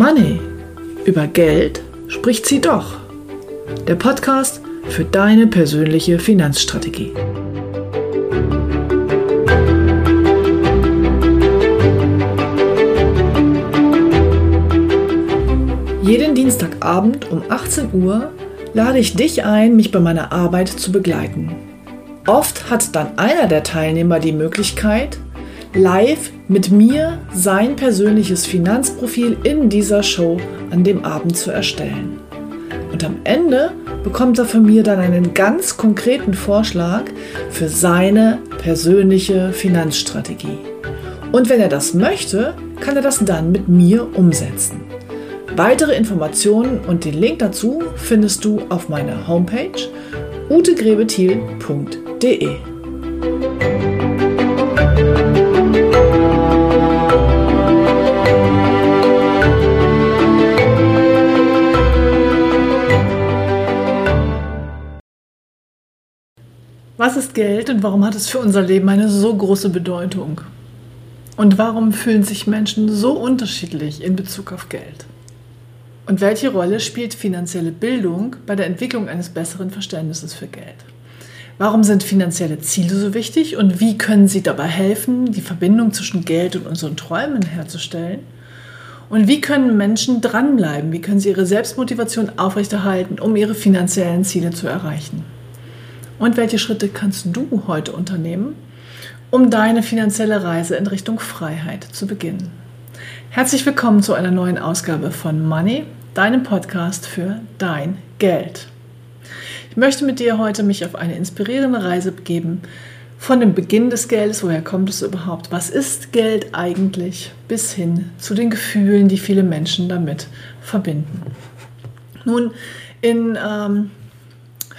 Money. Über Geld spricht sie doch. Der Podcast für deine persönliche Finanzstrategie. Jeden Dienstagabend um 18 Uhr lade ich dich ein, mich bei meiner Arbeit zu begleiten. Oft hat dann einer der Teilnehmer die Möglichkeit, live mit mir sein persönliches Finanzprofil in dieser Show an dem Abend zu erstellen. Und am Ende bekommt er von mir dann einen ganz konkreten Vorschlag für seine persönliche Finanzstrategie. Und wenn er das möchte, kann er das dann mit mir umsetzen. Weitere Informationen und den Link dazu findest du auf meiner Homepage utegrebethiel.de. Was ist Geld und warum hat es für unser Leben eine so große Bedeutung? Und warum fühlen sich Menschen so unterschiedlich in Bezug auf Geld? Und welche Rolle spielt finanzielle Bildung bei der Entwicklung eines besseren Verständnisses für Geld? Warum sind finanzielle Ziele so wichtig und wie können sie dabei helfen, die Verbindung zwischen Geld und unseren Träumen herzustellen? Und wie können Menschen dranbleiben? Wie können sie ihre Selbstmotivation aufrechterhalten, um ihre finanziellen Ziele zu erreichen? Und welche Schritte kannst du heute unternehmen, um deine finanzielle Reise in Richtung Freiheit zu beginnen? Herzlich willkommen zu einer neuen Ausgabe von Money, deinem Podcast für dein Geld. Ich möchte mit dir heute mich auf eine inspirierende Reise begeben, von dem Beginn des Geldes, woher kommt es überhaupt, was ist Geld eigentlich, bis hin zu den Gefühlen, die viele Menschen damit verbinden. Nun, in ähm,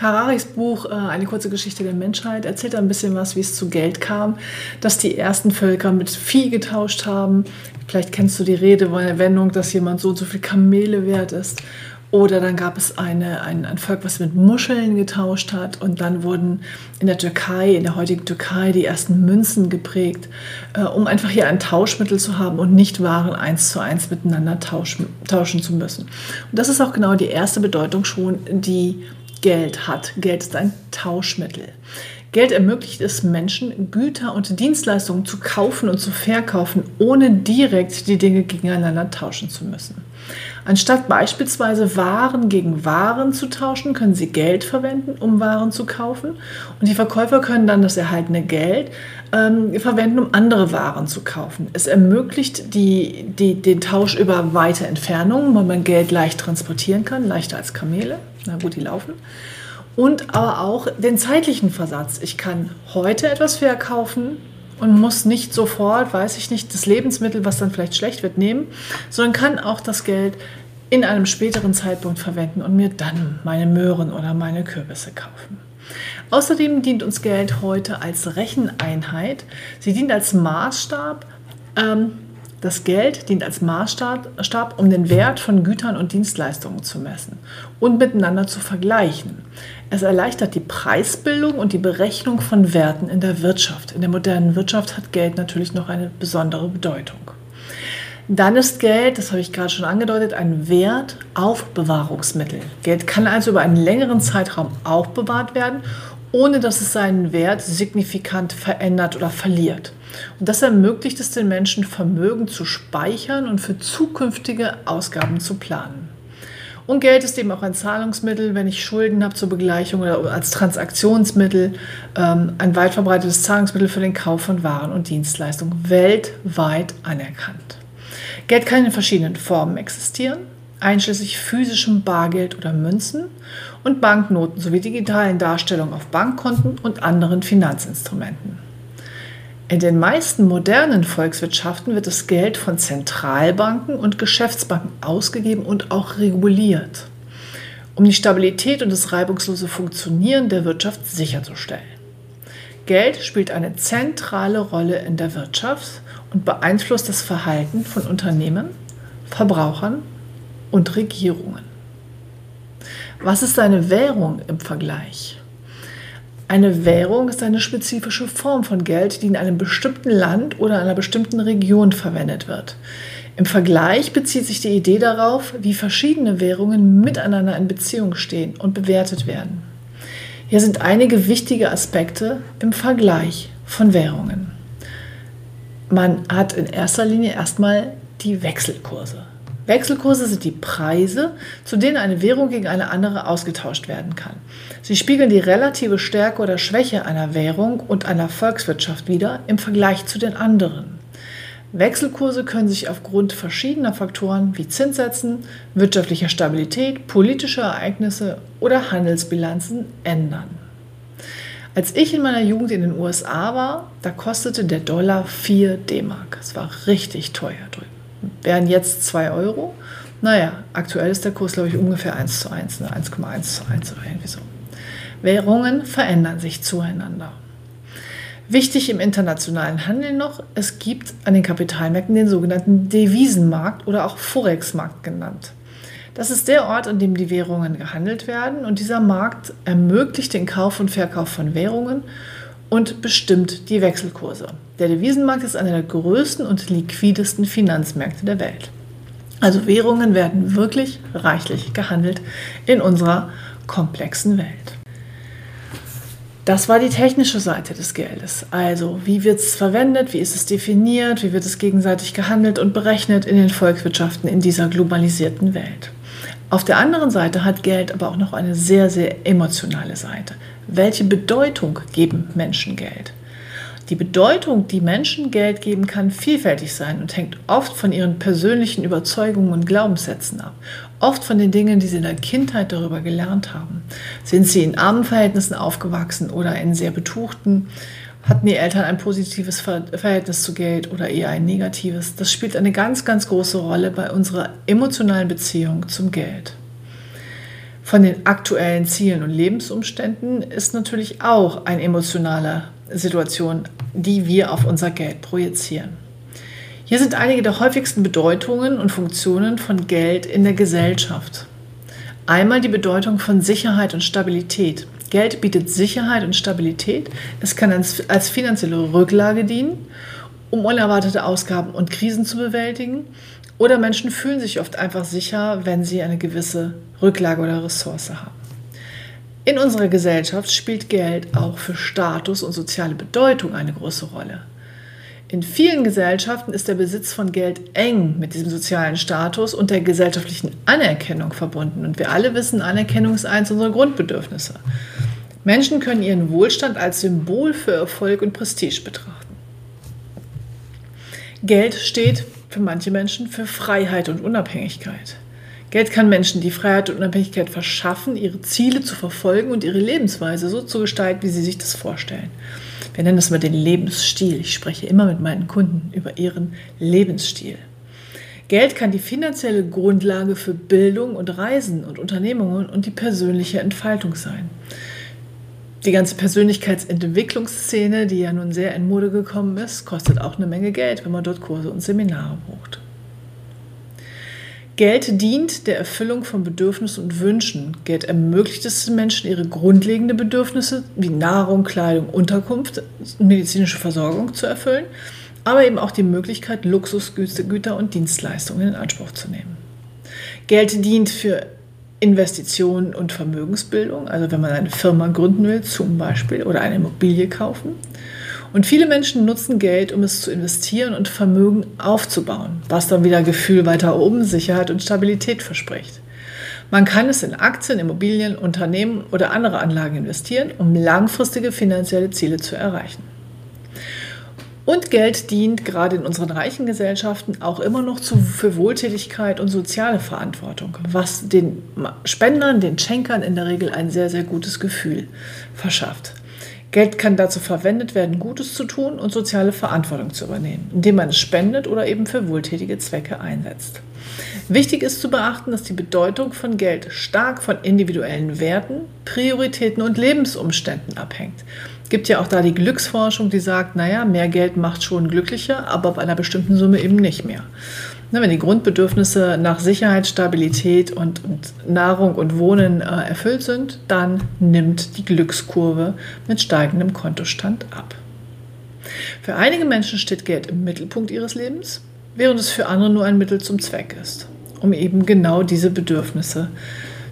Hararis Buch äh, Eine kurze Geschichte der Menschheit erzählt ein bisschen was, wie es zu Geld kam, dass die ersten Völker mit Vieh getauscht haben. Vielleicht kennst du die Redewendung, dass jemand so und so viel Kamele wert ist. Oder dann gab es eine, ein, ein Volk, was mit Muscheln getauscht hat. Und dann wurden in der Türkei, in der heutigen Türkei, die ersten Münzen geprägt, äh, um einfach hier ein Tauschmittel zu haben und nicht Waren eins zu eins miteinander tauschen, tauschen zu müssen. Und das ist auch genau die erste Bedeutung schon, die Geld hat. Geld ist ein Tauschmittel. Geld ermöglicht es Menschen, Güter und Dienstleistungen zu kaufen und zu verkaufen, ohne direkt die Dinge gegeneinander tauschen zu müssen. Anstatt beispielsweise Waren gegen Waren zu tauschen, können sie Geld verwenden, um Waren zu kaufen. Und die Verkäufer können dann das erhaltene Geld ähm, verwenden, um andere Waren zu kaufen. Es ermöglicht die, die, den Tausch über weite Entfernungen, weil man Geld leicht transportieren kann, leichter als Kamele. Na gut, die laufen. Und aber auch den zeitlichen Versatz. Ich kann heute etwas verkaufen und muss nicht sofort, weiß ich nicht, das Lebensmittel, was dann vielleicht schlecht wird, nehmen, sondern kann auch das Geld in einem späteren Zeitpunkt verwenden und mir dann meine Möhren oder meine Kürbisse kaufen. Außerdem dient uns Geld heute als Recheneinheit. Sie dient als Maßstab ähm, das Geld dient als Maßstab, um den Wert von Gütern und Dienstleistungen zu messen und miteinander zu vergleichen. Es erleichtert die Preisbildung und die Berechnung von Werten in der Wirtschaft. In der modernen Wirtschaft hat Geld natürlich noch eine besondere Bedeutung. Dann ist Geld, das habe ich gerade schon angedeutet, ein Wertaufbewahrungsmittel. Geld kann also über einen längeren Zeitraum aufbewahrt werden, ohne dass es seinen Wert signifikant verändert oder verliert. Und das ermöglicht es den Menschen, Vermögen zu speichern und für zukünftige Ausgaben zu planen. Und Geld ist eben auch ein Zahlungsmittel, wenn ich Schulden habe zur Begleichung oder als Transaktionsmittel, ähm, ein weit verbreitetes Zahlungsmittel für den Kauf von Waren und Dienstleistungen, weltweit anerkannt. Geld kann in verschiedenen Formen existieren, einschließlich physischem Bargeld oder Münzen und Banknoten sowie digitalen Darstellungen auf Bankkonten und anderen Finanzinstrumenten. In den meisten modernen Volkswirtschaften wird das Geld von Zentralbanken und Geschäftsbanken ausgegeben und auch reguliert, um die Stabilität und das reibungslose Funktionieren der Wirtschaft sicherzustellen. Geld spielt eine zentrale Rolle in der Wirtschaft und beeinflusst das Verhalten von Unternehmen, Verbrauchern und Regierungen. Was ist eine Währung im Vergleich? Eine Währung ist eine spezifische Form von Geld, die in einem bestimmten Land oder einer bestimmten Region verwendet wird. Im Vergleich bezieht sich die Idee darauf, wie verschiedene Währungen miteinander in Beziehung stehen und bewertet werden. Hier sind einige wichtige Aspekte im Vergleich von Währungen. Man hat in erster Linie erstmal die Wechselkurse. Wechselkurse sind die Preise, zu denen eine Währung gegen eine andere ausgetauscht werden kann. Sie spiegeln die relative Stärke oder Schwäche einer Währung und einer Volkswirtschaft wider im Vergleich zu den anderen. Wechselkurse können sich aufgrund verschiedener Faktoren wie Zinssätzen, wirtschaftlicher Stabilität, politischer Ereignisse oder Handelsbilanzen ändern. Als ich in meiner Jugend in den USA war, da kostete der Dollar 4 D-Mark. Es war richtig teuer drüben. Wären jetzt 2 Euro. Naja, aktuell ist der Kurs, glaube ich, ungefähr 1 zu 1, 1,1 ne? zu 1 oder irgendwie so. Währungen verändern sich zueinander. Wichtig im internationalen Handel noch, es gibt an den Kapitalmärkten den sogenannten Devisenmarkt oder auch Forex-Markt genannt. Das ist der Ort, an dem die Währungen gehandelt werden und dieser Markt ermöglicht den Kauf und Verkauf von Währungen und bestimmt die Wechselkurse. Der Devisenmarkt ist einer der größten und liquidesten Finanzmärkte der Welt. Also Währungen werden wirklich reichlich gehandelt in unserer komplexen Welt. Das war die technische Seite des Geldes. Also, wie wird es verwendet, wie ist es definiert, wie wird es gegenseitig gehandelt und berechnet in den Volkswirtschaften in dieser globalisierten Welt. Auf der anderen Seite hat Geld aber auch noch eine sehr, sehr emotionale Seite. Welche Bedeutung geben Menschen Geld? Die Bedeutung, die Menschen Geld geben, kann vielfältig sein und hängt oft von ihren persönlichen Überzeugungen und Glaubenssätzen ab. Oft von den Dingen, die sie in der Kindheit darüber gelernt haben. Sind sie in armen Verhältnissen aufgewachsen oder in sehr betuchten? Hatten die Eltern ein positives Verhältnis zu Geld oder eher ein negatives? Das spielt eine ganz, ganz große Rolle bei unserer emotionalen Beziehung zum Geld. Von den aktuellen Zielen und Lebensumständen ist natürlich auch eine emotionale Situation die wir auf unser Geld projizieren. Hier sind einige der häufigsten Bedeutungen und Funktionen von Geld in der Gesellschaft. Einmal die Bedeutung von Sicherheit und Stabilität. Geld bietet Sicherheit und Stabilität. Es kann als, als finanzielle Rücklage dienen, um unerwartete Ausgaben und Krisen zu bewältigen. Oder Menschen fühlen sich oft einfach sicher, wenn sie eine gewisse Rücklage oder Ressource haben. In unserer Gesellschaft spielt Geld auch für Status und soziale Bedeutung eine große Rolle. In vielen Gesellschaften ist der Besitz von Geld eng mit diesem sozialen Status und der gesellschaftlichen Anerkennung verbunden. Und wir alle wissen, Anerkennung ist eines unserer Grundbedürfnisse. Menschen können ihren Wohlstand als Symbol für Erfolg und Prestige betrachten. Geld steht für manche Menschen für Freiheit und Unabhängigkeit. Geld kann Menschen die Freiheit und Unabhängigkeit verschaffen, ihre Ziele zu verfolgen und ihre Lebensweise so zu gestalten, wie sie sich das vorstellen. Wir nennen das mal den Lebensstil. Ich spreche immer mit meinen Kunden über ihren Lebensstil. Geld kann die finanzielle Grundlage für Bildung und Reisen und Unternehmungen und die persönliche Entfaltung sein. Die ganze Persönlichkeitsentwicklungsszene, die ja nun sehr in Mode gekommen ist, kostet auch eine Menge Geld, wenn man dort Kurse und Seminare bucht. Geld dient der Erfüllung von Bedürfnissen und Wünschen. Geld ermöglicht es den Menschen, ihre grundlegenden Bedürfnisse wie Nahrung, Kleidung, Unterkunft, medizinische Versorgung zu erfüllen, aber eben auch die Möglichkeit, Luxusgüter und Dienstleistungen in Anspruch zu nehmen. Geld dient für Investitionen und Vermögensbildung, also wenn man eine Firma gründen will zum Beispiel oder eine Immobilie kaufen. Und viele Menschen nutzen Geld, um es zu investieren und Vermögen aufzubauen, was dann wieder Gefühl weiter oben, Sicherheit und Stabilität verspricht. Man kann es in Aktien, Immobilien, Unternehmen oder andere Anlagen investieren, um langfristige finanzielle Ziele zu erreichen. Und Geld dient gerade in unseren reichen Gesellschaften auch immer noch zu, für Wohltätigkeit und soziale Verantwortung, was den Spendern, den Schenkern in der Regel ein sehr, sehr gutes Gefühl verschafft. Geld kann dazu verwendet werden, Gutes zu tun und soziale Verantwortung zu übernehmen, indem man es spendet oder eben für wohltätige Zwecke einsetzt. Wichtig ist zu beachten, dass die Bedeutung von Geld stark von individuellen Werten, Prioritäten und Lebensumständen abhängt. Es gibt ja auch da die Glücksforschung, die sagt, naja, mehr Geld macht schon glücklicher, aber ab einer bestimmten Summe eben nicht mehr. Ne, wenn die Grundbedürfnisse nach Sicherheit, Stabilität und, und Nahrung und Wohnen äh, erfüllt sind, dann nimmt die Glückskurve mit steigendem Kontostand ab. Für einige Menschen steht Geld im Mittelpunkt ihres Lebens. während es für andere nur ein Mittel zum Zweck ist, um eben genau diese Bedürfnisse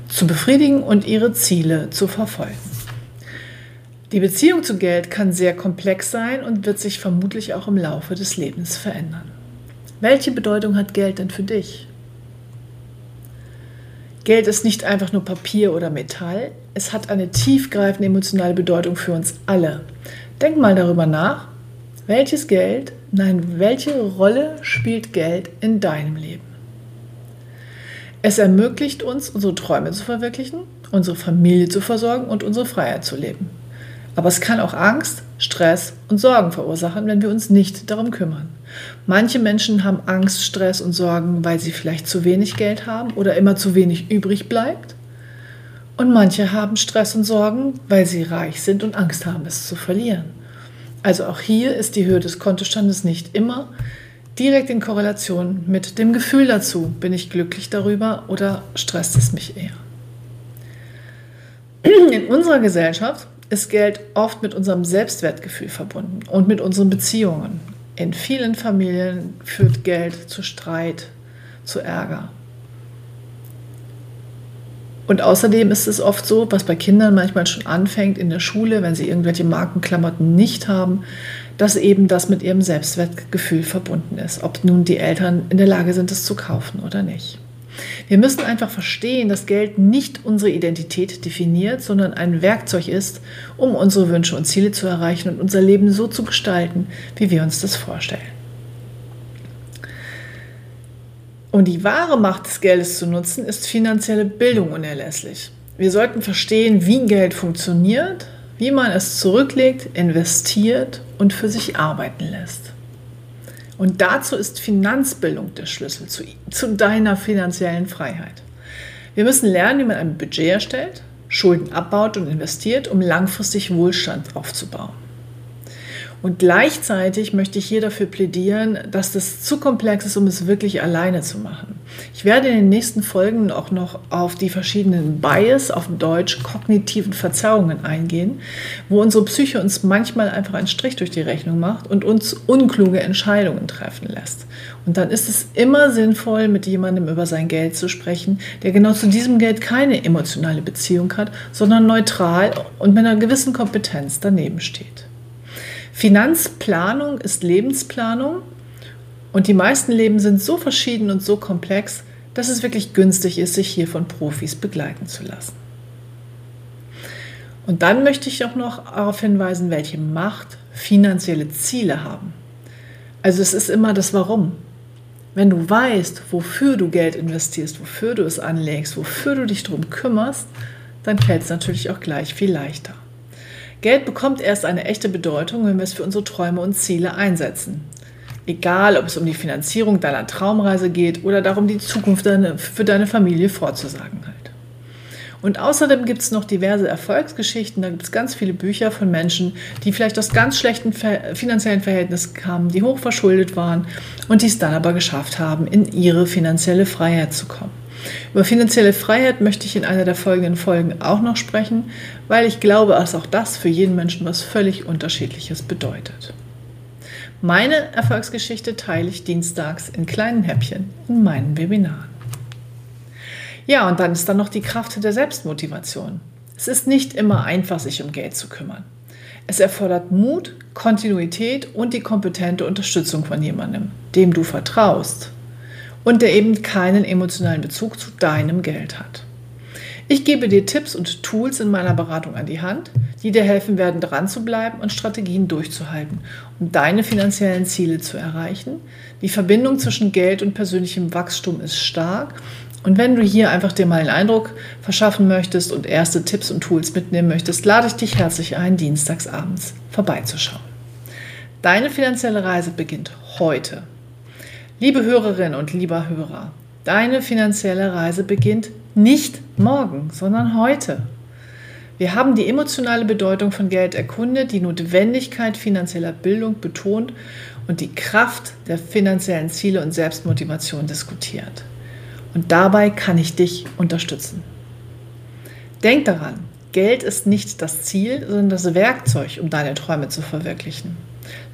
zu befriedigen und ihre Ziele zu verfolgen. Die Beziehung zu Geld kann sehr komplex sein und wird sich vermutlich auch im Laufe des Lebens verändern. Welche Bedeutung hat Geld denn für dich? Geld ist nicht einfach nur Papier oder Metall, es hat eine tiefgreifende emotionale Bedeutung für uns alle. Denk mal darüber nach, welches Geld, nein, welche Rolle spielt Geld in deinem Leben? Es ermöglicht uns, unsere Träume zu verwirklichen, unsere Familie zu versorgen und unsere Freiheit zu leben. Aber es kann auch Angst, Stress und Sorgen verursachen, wenn wir uns nicht darum kümmern. Manche Menschen haben Angst, Stress und Sorgen, weil sie vielleicht zu wenig Geld haben oder immer zu wenig übrig bleibt. Und manche haben Stress und Sorgen, weil sie reich sind und Angst haben, es zu verlieren. Also auch hier ist die Höhe des Kontostandes nicht immer direkt in Korrelation mit dem Gefühl dazu, bin ich glücklich darüber oder stresst es mich eher. In unserer Gesellschaft ist Geld oft mit unserem Selbstwertgefühl verbunden und mit unseren Beziehungen. In vielen Familien führt Geld zu Streit, zu Ärger. Und außerdem ist es oft so, was bei Kindern manchmal schon anfängt in der Schule, wenn sie irgendwelche Markenklamotten nicht haben, dass eben das mit ihrem Selbstwertgefühl verbunden ist, ob nun die Eltern in der Lage sind, es zu kaufen oder nicht. Wir müssen einfach verstehen, dass Geld nicht unsere Identität definiert, sondern ein Werkzeug ist, um unsere Wünsche und Ziele zu erreichen und unser Leben so zu gestalten, wie wir uns das vorstellen. Und die wahre Macht des Geldes zu nutzen, ist finanzielle Bildung unerlässlich. Wir sollten verstehen, wie Geld funktioniert, wie man es zurücklegt, investiert und für sich arbeiten lässt. Und dazu ist Finanzbildung der Schlüssel zu, zu deiner finanziellen Freiheit. Wir müssen lernen, wie man ein Budget erstellt, Schulden abbaut und investiert, um langfristig Wohlstand aufzubauen. Und gleichzeitig möchte ich hier dafür plädieren, dass das zu komplex ist, um es wirklich alleine zu machen. Ich werde in den nächsten Folgen auch noch auf die verschiedenen Bias, auf Deutsch kognitiven Verzerrungen eingehen, wo unsere Psyche uns manchmal einfach einen Strich durch die Rechnung macht und uns unkluge Entscheidungen treffen lässt. Und dann ist es immer sinnvoll, mit jemandem über sein Geld zu sprechen, der genau zu diesem Geld keine emotionale Beziehung hat, sondern neutral und mit einer gewissen Kompetenz daneben steht. Finanzplanung ist Lebensplanung und die meisten Leben sind so verschieden und so komplex, dass es wirklich günstig ist, sich hier von Profis begleiten zu lassen. Und dann möchte ich auch noch darauf hinweisen, welche Macht finanzielle Ziele haben. Also es ist immer das Warum. Wenn du weißt, wofür du Geld investierst, wofür du es anlegst, wofür du dich darum kümmerst, dann fällt es natürlich auch gleich viel leichter. Geld bekommt erst eine echte Bedeutung, wenn wir es für unsere Träume und Ziele einsetzen. Egal, ob es um die Finanzierung deiner Traumreise geht oder darum, die Zukunft für deine Familie vorzusagen halt. Und außerdem gibt es noch diverse Erfolgsgeschichten. Da gibt es ganz viele Bücher von Menschen, die vielleicht aus ganz schlechten finanziellen Verhältnissen kamen, die hoch verschuldet waren und die es dann aber geschafft haben, in ihre finanzielle Freiheit zu kommen. Über finanzielle Freiheit möchte ich in einer der folgenden Folgen auch noch sprechen, weil ich glaube, dass auch das für jeden Menschen was völlig Unterschiedliches bedeutet. Meine Erfolgsgeschichte teile ich dienstags in kleinen Häppchen in meinen Webinaren. Ja, und dann ist da noch die Kraft der Selbstmotivation. Es ist nicht immer einfach, sich um Geld zu kümmern. Es erfordert Mut, Kontinuität und die kompetente Unterstützung von jemandem, dem du vertraust und der eben keinen emotionalen Bezug zu deinem Geld hat. Ich gebe dir Tipps und Tools in meiner Beratung an die Hand, die dir helfen werden, dran zu bleiben und Strategien durchzuhalten, um deine finanziellen Ziele zu erreichen. Die Verbindung zwischen Geld und persönlichem Wachstum ist stark. Und wenn du hier einfach dir mal einen Eindruck verschaffen möchtest und erste Tipps und Tools mitnehmen möchtest, lade ich dich herzlich ein, dienstagsabends vorbeizuschauen. Deine finanzielle Reise beginnt heute. Liebe Hörerin und lieber Hörer, deine finanzielle Reise beginnt nicht morgen, sondern heute. Wir haben die emotionale Bedeutung von Geld erkundet, die Notwendigkeit finanzieller Bildung betont und die Kraft der finanziellen Ziele und Selbstmotivation diskutiert. Und dabei kann ich dich unterstützen. Denk daran, Geld ist nicht das Ziel, sondern das Werkzeug, um deine Träume zu verwirklichen.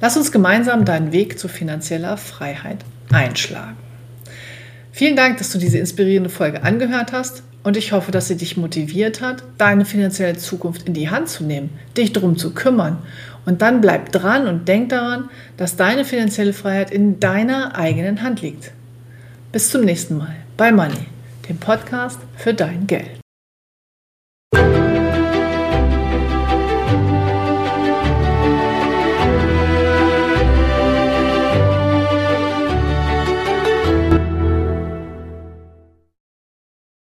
Lass uns gemeinsam deinen Weg zu finanzieller Freiheit einschlagen. Vielen Dank, dass du diese inspirierende Folge angehört hast und ich hoffe, dass sie dich motiviert hat, deine finanzielle Zukunft in die Hand zu nehmen, dich darum zu kümmern. Und dann bleib dran und denk daran, dass deine finanzielle Freiheit in deiner eigenen Hand liegt. Bis zum nächsten Mal bei Money, dem Podcast für dein Geld.